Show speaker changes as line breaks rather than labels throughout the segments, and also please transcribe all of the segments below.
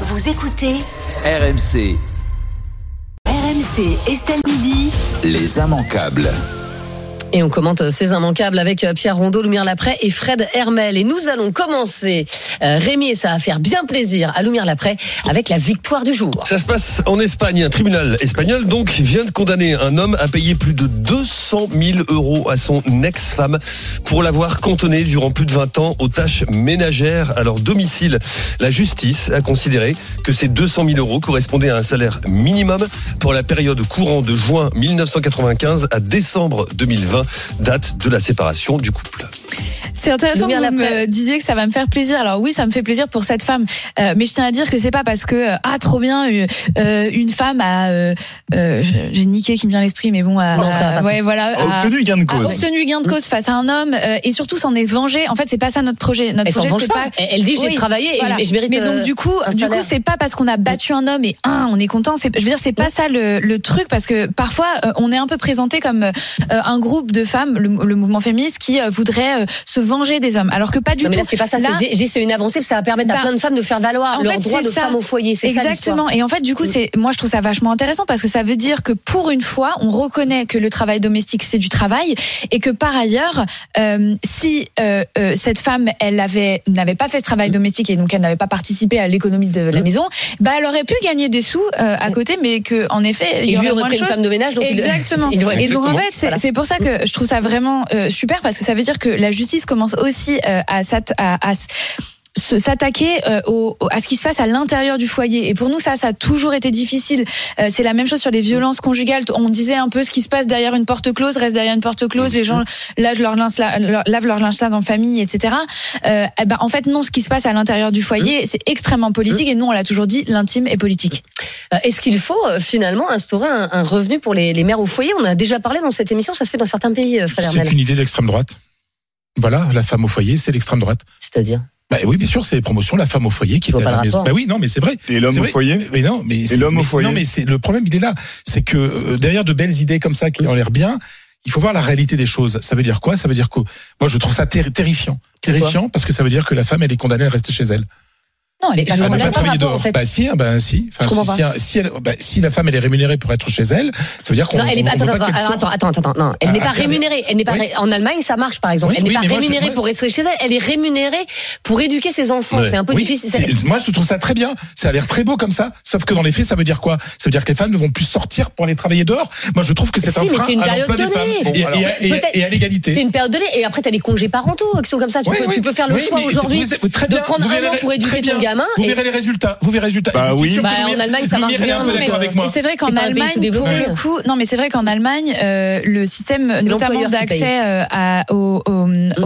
Vous écoutez
RMC,
RMC Estelle Midi.
les immanquables.
Et on commente ces immanquables avec euh, Pierre Rondeau, Lumière Laprès et Fred Hermel. Et nous allons commencer, euh, Rémi, et ça va faire bien plaisir à Lumière Laprès, avec la victoire du jour.
Ça se passe en Espagne. Un tribunal espagnol donc vient de condamner un homme à payer plus de 200 000 euros à son ex-femme pour l'avoir cantonné durant plus de 20 ans aux tâches ménagères à leur domicile. La justice a considéré que ces 200 000 euros correspondaient à un salaire minimum pour la période courant de juin 1995 à décembre 2020, date de la séparation du couple.
C'est intéressant que vous me disiez que ça va me faire plaisir. Alors oui, ça me fait plaisir pour cette femme, Euh, mais je tiens à dire que c'est pas parce que euh, ah trop bien euh, euh, une femme a euh, euh, j'ai niqué qui me vient à l'esprit, mais bon, a-
Non,
a- ouais voilà, a-
obtenu gain de
a
cause.
obtenu gain de cause face à un homme euh, et surtout s'en est vengé. En fait, c'est pas ça notre projet. Notre
Elle s'en
projet c'est
pas. Elle- dit j'ai
Oui,
travaillé et
voilà.
je- je mérite
Mais donc du coup, du coup, c'est pas parce qu'on a battu un homme et un, on est content. C'est, je veux dire, c'est pas ça le, le truc parce que parfois euh, on est un peu présenté comme euh, un groupe de femmes, le, le mouvement féministe, qui euh, voudrait euh, se venger des hommes, alors que pas du
Non, mais
tout.
là, c'est pas ça.
Là-
c'est- une avancée, parce que ça va permettre à
Bah,
plein de femmes de faire valoir leur
fait,
droit de
ça.
femme au foyer. C'est ça.
Exactement. Et en fait, du coup,
Mm.
c'est moi je trouve ça vachement intéressant parce que ça veut dire que pour une fois, on reconnaît que le travail domestique c'est du travail et que par ailleurs, euh, si euh, euh, cette femme elle avait n'avait pas fait ce travail domestique et donc elle n'avait pas participé à l'économie de la
Mm.
maison, bah elle aurait pu gagner des sous à côté, mais que en effet il y
lui
aurait
aurait
moins
pris
de choses.
femme de ménage, donc
Exactement.
il
Et donc en fait, c'est
Voilà.
pour ça que je trouve ça vraiment super parce que ça veut dire que la justice commence aussi euh, à, s'attaquer euh, au, au- à ce qui se passe à l'intérieur du foyer. Et pour nous, ça, ça a toujours été difficile. Euh, c'est la même chose sur les violences conjugales. On disait un peu ce qui se passe derrière une porte close reste derrière une porte close. Les gens lavent leur linge, leur- lavent leur linge en famille, etc. Euh, eh ben, en fait, non, ce qui se passe à l'intérieur du foyer, c'est extrêmement politique. Et nous, on l'a toujours dit, l'intime est politique.
Est-ce qu'il faut finalement instaurer un, un revenu pour les, les mères au foyer? On en a déjà parlé dans cette émission, ça se fait dans certains pays.
C'est une idée d'extrême droite. Voilà, la femme au foyer, c'est l'extrême droite.
C'est-à-dire
Bah oui, bien sûr, c'est les promotions, la femme au foyer qui
Je
est à la maison. Bah oui, non, mais c'est vrai.
Et l'homme au foyer
Mais non, mais c'est-
l'homme au foyer
Non, mais c'est le problème, il est là, c'est que euh, derrière de belles idées comme ça qui ont l'air bien, il faut voir la réalité des choses. Ça veut dire quoi? Ça veut dire que moi, je trouve ça terri- terrifiant, terrifiant parce que ça veut dire que la femme, elle est condamnée à rester chez elle.
Non, elle est pas
ne pas travailler dehors.
en fait.
Bah si, ah, bah si. Enfin, si, si, si elle- bah, si la femme elle est rémunérée pour être chez elle, ça veut dire qu'on
Non, elle est
on-
pas,
on veut
attends, attends, attends, attends, attends, non, elle
Ah,
n'est pas
ah,
rémunérée. Elle n'est pas
oui.
en Allemagne, ça marche par exemple.
Oui,
elle n'est
oui,
pas
mais moi, je-
rémunérée pour rester chez elle. Elle est rémunérée pour éduquer ses enfants.
Ouais.
C'est un peu
Oui,
difficile.
Moi, je trouve ça très bien. Ça a l'air très beau comme ça. Sauf que dans les faits, ça veut dire quoi? Ça veut dire que les femmes ne vont plus sortir pour aller travailler dehors. Moi, je trouve que c'est un
mais
frein
c'est une
à
période
l'emploi des
donnée.
femmes et, à- à
C'est
l'égalité.
une période donnée. Et après, tu as les congés parentaux qui sont comme ça. Tu, peux, faire le choix aujourd'hui de prendre un an pour éduquer ton gamin.
Vous
et-
verrez les résultats. Vous verrez les résultats.
Bah oui.
Bah, en Allemagne, ça marche bien,
c'est vrai qu'en Allemagne, pour le coup, non, mais c'est vrai qu'en Allemagne, euh, le système notamment d'accès euh, au,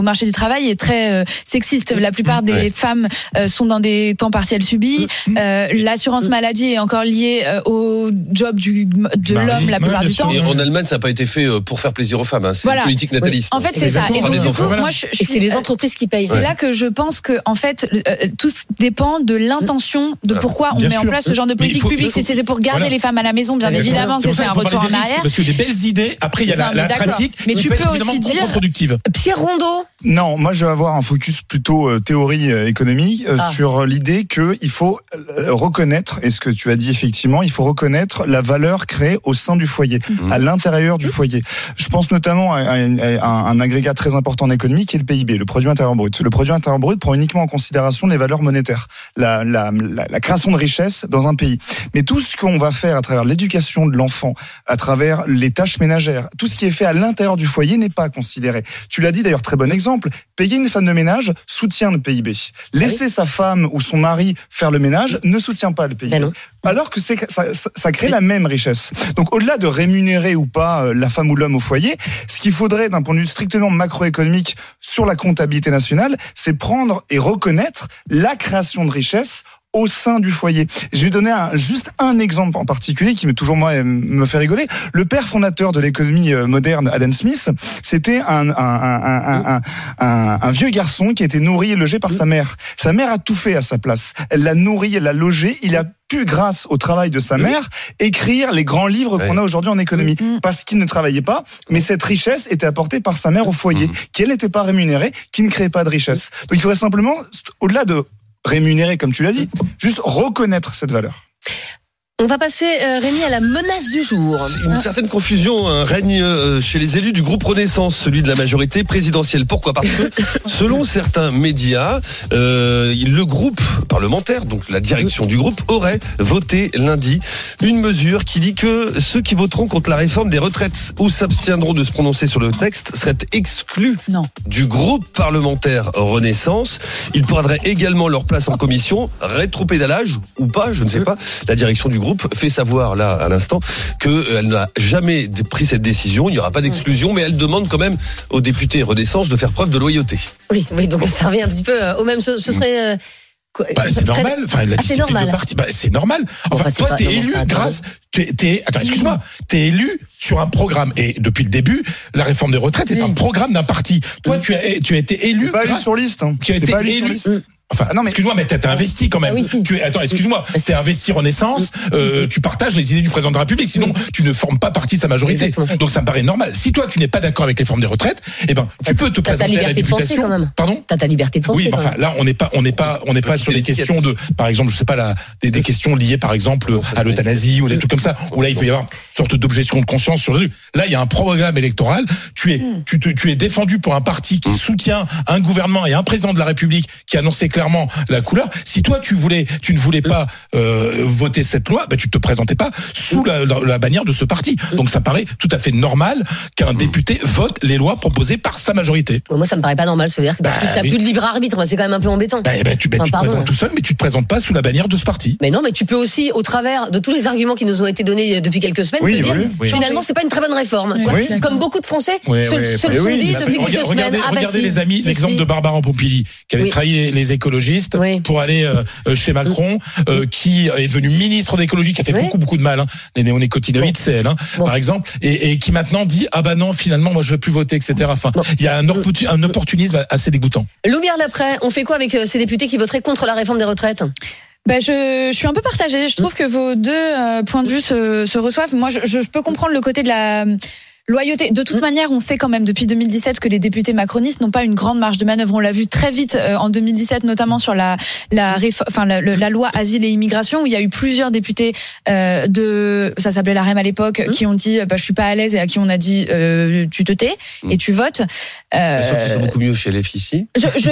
marché du travail est très euh, sexiste. La plupart des femmes sont dans des temps partiels subis. Euh, L'assurance maladie est encore liée au job du, de
mari.
l'homme la plupart du temps.
Et en Allemagne, ça n'a pas été fait pour faire plaisir aux femmes. hein. C'est
Voilà.
une politique nataliste.
En fait, c'est ça. Et donc,
Les
du coup,
voilà.
moi, je, je
Et c'est les entreprises qui payent.
c'est là que je pense que en fait euh, tout dépend de l'intention de pourquoi on
Bien
met en place ce genre de politique
faut-
publique. c'est pour garder
Voilà.
les femmes à la maison, bien évidemment que c'est un
qu'il
retour en
risques,
arrière.
Parce que des belles idées, après, il y a
Non,
la,
mais
la
d'accord.
pratique.
Mais tu peux aussi dire-.
Pierre Rondeau.
Non, moi je vais avoir un focus plutôt euh, théorie euh, économique euh,
Ah.
sur l'idée que il faut reconnaître, et ce que tu as dit effectivement, il faut reconnaître la valeur créée au sein du foyer,
Mhm.
à l'intérieur du foyer. Je pense notamment à, à- à un, un agrégat très important en économie qui est le PIB, le produit intérieur brut. Le produit intérieur brut prend uniquement en considération les valeurs monétaires, la, la, la, la création de richesse dans un pays. Mais tout ce qu'on va faire à travers l'éducation de l'enfant, à travers les tâches ménagères, tout ce qui est fait à l'intérieur du foyer n'est pas considéré. Tu l'as dit d'ailleurs, très bon exemple. Payer une femme de ménage soutient le PIB. Laisser sa femme ou son mari faire le ménage ne soutient pas le PIB.
Ben.
Alors que c'est ça, ça- ça crée la même richesse. Donc au-delà de rémunérer ou pas euh, la femme ou l'homme au foyer, ce qu'il faudrait d'un point de vue strictement macroéconomique sur la comptabilité nationale, c'est prendre et reconnaître la création de richesse au sein du foyer. Je vais donner un, juste un exemple en particulier qui me toujours moi euh, me fait rigoler. Le père fondateur de l'économie euh, moderne, Adam Smith, c'était un, un, un, un, un- un- un vieux garçon qui était nourri et logé par sa mère. Sa mère a tout fait à sa place. Elle l'a nourri, elle l'a logé. Il a pu, grâce au travail de sa mère, écrire les grands livres qu'on a aujourd'hui en économie.
Mhm.
Parce qu'il ne travaillait pas, mais cette richesse était apportée par sa mère au foyer,
Mhm.
qui elle n'était pas rémunérée, qui ne créait pas de richesse. Donc il faudrait simplement, au-delà de rémunérer, comme tu l'as dit, juste reconnaître cette valeur.
On va passer, euh, Rémi, à la menace du jour.
Une certaine confusion hein, règne euh, chez les élus du groupe Renaissance, celui de la majorité présidentielle. Pourquoi? Parce que, selon certains médias, euh, le groupe parlementaire, donc la direction du groupe, aurait voté lundi une mesure qui dit que ceux qui voteront contre la réforme des retraites ou s'abstiendront de se prononcer sur le texte seraient exclus
Non.
du groupe parlementaire Renaissance. Ils perdraient également leur place en commission, rétropédalage ou pas, je ne sais pas. La direction du groupe fait savoir là à l'instant qu'elle n'a jamais pris cette décision. Il n'y aura pas d'exclusion, mais elle demande quand même aux députés Renaissance de faire preuve de loyauté.
Oui, oui, donc ça revient un petit peu euh, au même. Ce, ce serait. euh,
Bah, c'est normal. Enfin, la
Ah, c'est
discipline
normal.
de parti, bah, c'est normal. Enfin,
Enfin, c'est
toi, t'es
non,
élu
attends.
grâce. T'es, t'es- attends, excuse-moi. T'es élu sur un programme et depuis le début, la réforme des retraites est un programme d'un parti. Toi, tu as, tu as été élu.
Pas élu
grâce-
sur liste. Hein.
qui a
T'es
été
pas élu sur
élu.
liste.
Enfin,
Ah non, mais-
excuse-moi, mais t'as investi quand même.
Ah oui, si.
Tu es, attends, excuse-moi, c'est investi Renaissance. Euh, tu partages les idées du président de la République, sinon tu ne formes pas partie de sa majorité.
Exactement.
Donc ça me paraît normal. Si toi tu n'es pas d'accord avec les formes des retraites, eh ben tu peux te présenter à la
liberté de penser,
députation.
quand même.
Pardon?
T'as ta liberté de penser.
Oui, mais enfin là on n'est pas on n'est pas on n'est pas sur des questions de par exemple je sais pas la, des, des questions liées par exemple à l'euthanasie ou des trucs comme ça où là il peut y avoir une sorte d'objection de conscience sur le là il y a un programme électoral tu es tu, te- tu es défendu pour un parti qui soutient un gouvernement et un président de la République qui annonçait clairement la couleur si toi tu voulais tu ne voulais pas euh, voter cette loi bah tu te présentais pas sous la, la- la bannière de ce parti donc ça paraît tout à fait normal qu'un député vote les lois proposées par sa majorité
Moi, ça me paraît pas normal. C'est-à-dire que t'as
Bah,
plus- t'as
oui.
plus de libre arbitre. C'est quand même un peu embêtant.
bah, bah, tu, bah,
Enfin,
tu te présentes tout seul mais tu te présentes pas sous la bannière de ce parti
Mais non, mais tu peux aussi, au travers de tous les arguments qui nous ont été donnés depuis quelques semaines,
Oui,
te dire
oui,
finalement c'est pas une très bonne réforme. Comme beaucoup de Français
Oui,
se,
oui,
se
bah
le sont
oui,
dit
bah
depuis quelques semaines.
Regardez,
Ah bah
regardez les amis, l'exemple de Barbara Pompili, qui avait trahi les, les écologistes
Oui.
pour aller euh, euh, chez Macron, euh, qui est devenue ministre de l'écologie, qui a fait
Oui.
beaucoup beaucoup de mal. Hein. Les néonicotinoïdes, c'est elle, hein,
Bon.
par exemple, et, et qui maintenant dit ah bah non, finalement moi je veux plus voter, etc. Enfin,
Bon.
il y a un, opportu- un opportunisme assez dégoûtant.
Loumière l'après, on fait quoi avec ces députés qui voteraient contre la réforme des retraites?
Bah, je, je suis un peu partagée. Je trouve que vos deux euh, points de vue se, se reçoivent. Moi, je, je peux comprendre le côté de la euh, loyauté. De toute manière, on sait quand même depuis 2017 que les députés macronistes n'ont pas une grande marge de manœuvre. On l'a vu très vite euh, en 2017, notamment sur la la, enfin, la, le- la loi asile et immigration, où il y a eu plusieurs députés euh, de, ça s'appelait la REM à l'époque, qui ont dit, bah, je suis pas à l'aise, et à qui on a dit, euh, tu te tais et tu votes. Euh,
sûr que c'est beaucoup mieux chez les filles ici.
je, je,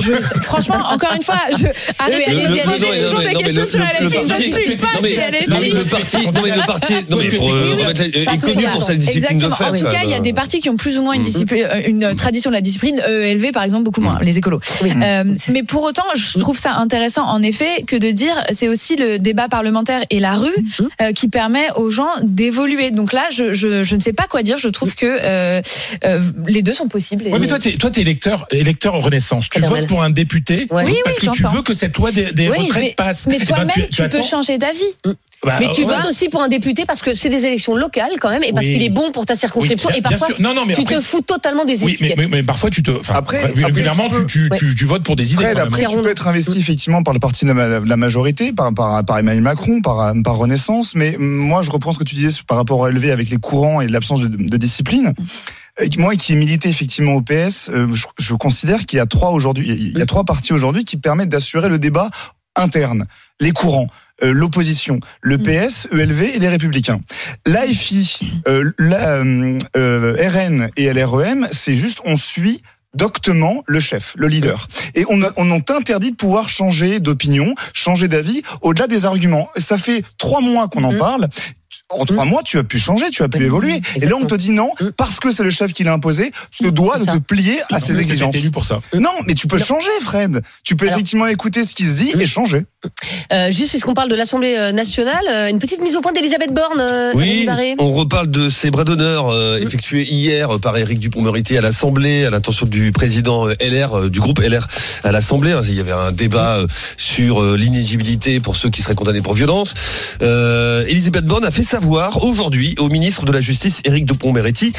je, franchement, encore une fois, je, arrêtez
Le-
de
le-
me
non,
poser
non,
toujours des questions sur LFI. Je suis pas chez LFI.
le parti, non mais le parti, non mais pour remettre est connu pour sa discipline. Fait.
En tout
quand
cas, il y a des partis qui ont plus ou moins une
Mhm.
discipline, euh, une tradition de la discipline euh, élevée, par exemple, beaucoup moins, les écolos.
Oui.
Euh, mais pour autant, je trouve ça intéressant, en effet, que de dire, c'est aussi le débat parlementaire et la rue
Mhm.
euh, qui permet aux gens d'évoluer. Donc là, je, je, je ne sais pas quoi dire. Je trouve que euh, euh, les deux sont possibles. et-
Ouais, mais toi, t'es, toi, t'es électeur, électeur en Renaissance. Tu
Éternel.
votes pour un député
Ouais.
Oui,
parce
oui,
que tu veux que cette loi des, des
Oui,
retraites
mais-
passe.
Mais
Eh ben,
toi-même, tu, peux changer d'avis.
Bah,
Mais tu
ouais.
votes aussi pour un député parce que c'est des élections locales quand même et parce
Oui.
qu'il est bon pour ta circonscription
Oui,
et parfois.
Non, non, mais
tu
après-
te fous totalement des
Oui, mais,
étiquettes.
mais, mais parfois tu te.
Après-
ré- régulièrement,
après, tu
tu,
peux-
tu, tu, tu votes pour des idées.
Après,
Pierre
tu peux être investi effectivement par le parti de la, la majorité, par, par, par Emmanuel Macron, par, par Renaissance, mais moi je reprends ce que tu disais par rapport à élevé avec les courants et l'absence de, de discipline. Moi qui ai milité effectivement au PS, euh, je, je considère qu'il y a trois aujourd'hui, il y a trois partis aujourd'hui qui permettent d'assurer le débat interne, les courants. Euh, L'opposition, le PS, ELV et les Républicains. L'AFI, euh, la, euh, euh, RN et LREM, c'est juste on suit doctement le chef, le leader. Et on, a, on interdit de pouvoir changer d'opinion, changer d'avis au-delà des arguments. Ça fait trois mois qu'on en
Mhm.
parle. En trois mois, tu as pu changer, tu as pu évoluer. Et là, on te dit non, parce que c'est le chef qui l'a imposé, tu te dois de te plier à
Non,
ses exigences.
été élu pour ça.
Non, mais tu peux
Non.
changer, Fred. Tu peux
Alors-
effectivement écouter ce qui se dit et changer.
Euh, juste puisqu'on parle de l'Assemblée euh, nationale, euh, une petite mise au point d'Elisabeth Borne. euh,
Oui, on reparle de ces bras d'honneur euh, effectués hier par Éric Dupond-Moretti à l'Assemblée, à l'intention du président LR, euh, du groupe LR à l'Assemblée. hein. Il y avait un débat euh, sur euh, l'inéligibilité pour ceux qui seraient condamnés pour violence. Euh, Elisabeth Borne a fait savoir aujourd'hui au ministre de la Justice, Éric Dupond-Moretti,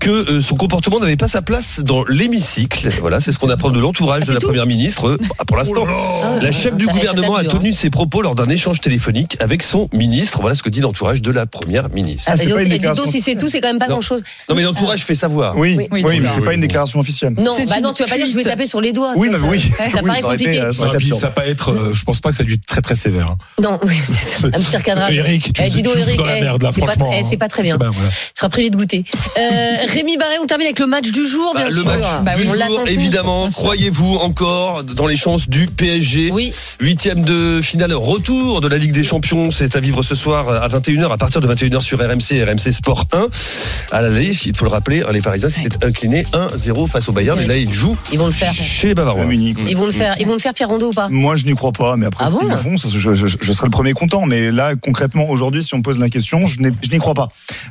que euh, son comportement n'avait pas sa place dans l'hémicycle. Voilà, c'est ce qu'on apprend de l'entourage
Ah,
de la
tout
première ministre. euh, pour l'instant,
Ah,
la chef du
ça- ça
gouvernement a
dur, hein.
tenu ses propos lors d'un échange téléphonique avec son ministre. Voilà ce que dit l'entourage de la première ministre.
Ah,
c'est pas une déclaration.
si c'est tout, c'est quand même pas
Non.
grand chose.
Non mais l'entourage fait savoir.
Oui,
Oui.
oui,
Oui,
mais c'est pas une déclaration officielle.
Non, bah non, tu vas pas dire je vais taper sur les doigts.
Oui,
ça,
non, oui.
ça, ça
Oui,
paraît compliqué.
euh, ça
va pas être, euh, je pense pas que ça a dû être très très sévère. hein.
Non, oui, c'est un petit recadrage.
Eric, tu
Eh, dis Eric, eh,
merde là,
c'est pas-
franchement.
eh, c'est pas très bien.
Ben.
Tu seras privé de goûter. Euh, Rémi Barré, on termine avec le match du jour, bien
Bah, le
sûr.
match
Bah
du
on
jour, évidemment. Croyez-vous encore dans les chances du PSG
Oui,
Huitième de finale retour de la Ligue des Champions, c'est à vivre ce soir à 21h, à partir de 21h sur RMC et RMC Sport 1. À l'aller, il faut le rappeler, les Parisiens s'étaient inclinés 1-0 face au Bayern, et là ils jouent
ils vont le faire.
chez les Bavarois.
Ils vont le faire. Ils vont le faire, Pierre Rondeau ou pas?
Moi, je n'y crois pas, mais après,
Ah bon
le font, ça, je, je, je serai le premier content. Mais là, concrètement, aujourd'hui, si on me pose la question, je n'y crois pas.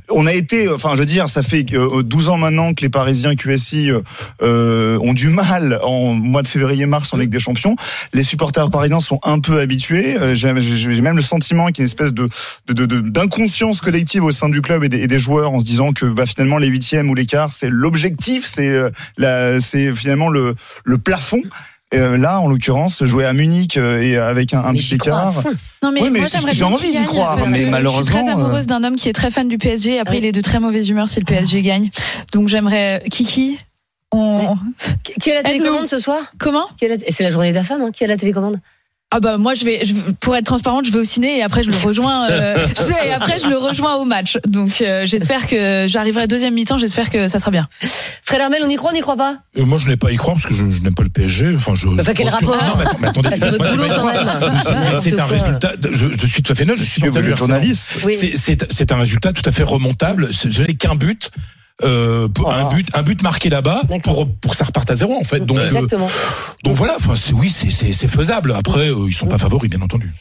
On a été, enfin, je veux dire, ça fait euh, 12 ans maintenant que les Parisiens QSI euh, euh, ont du mal en mois de février-mars en Ligue des Champions. Les supporters parisiens sont un peu habitués. Euh, J'ai même le sentiment qu'il y a une espèce de de- de- de- d'inconscience collective au sein du club et des, et des joueurs en se disant que bah, finalement les huitièmes ou les quarts, c'est l'objectif, c'est euh, c'est finalement le, le plafond. Euh, là, en l'occurrence, jouer à Munich euh, et avec un, un
Mais
petit
fond.
Non mais,
Oui, mais
moi j'aimerais
j'ai
bien
envie d'y croire, mais
que Je
malheureusement,
suis très amoureuse d'un homme qui est très fan du PSG. Après,
Oui.
il est de très mauvaise humeur si le PSG gagne. Donc j'aimerais Kiki. On...
Qui qui a la télécommande ce soir?
Comment?
C'est la journée de la femme, hein Qui a la télécommande?
Ah bah moi je vais, je, pour être transparente, je vais au ciné et après je le rejoins. euh, je- et après je le rejoins au match. Donc euh, j'espère que j'arriverai deuxième mi-temps. J'espère que ça sera bien.
Fred Hermel, on y croit, on n'y croit pas?
Euh, moi, je n'ai pas à y croire parce que je, je n'aime pas le PSG. Enfin, je.
Quel
je-
rapport
Non, mais, attends, mais attendez.
Bah, c'est votre boulot, quand même.
C'est- un résultat. Je, je suis tout à fait neutre. Je suis
journaliste.
Oui.
C'est- un résultat tout à fait remontable. Je n'ai qu'un but. Euh, pour- un but, un but marqué là-bas pour pour que ça reparte à zéro en fait. Donc, euh,
Exactement.
donc voilà. Enfin, c'est- oui, c'est c'est c'est faisable. Après, euh, ils sont pas favoris, bien entendu.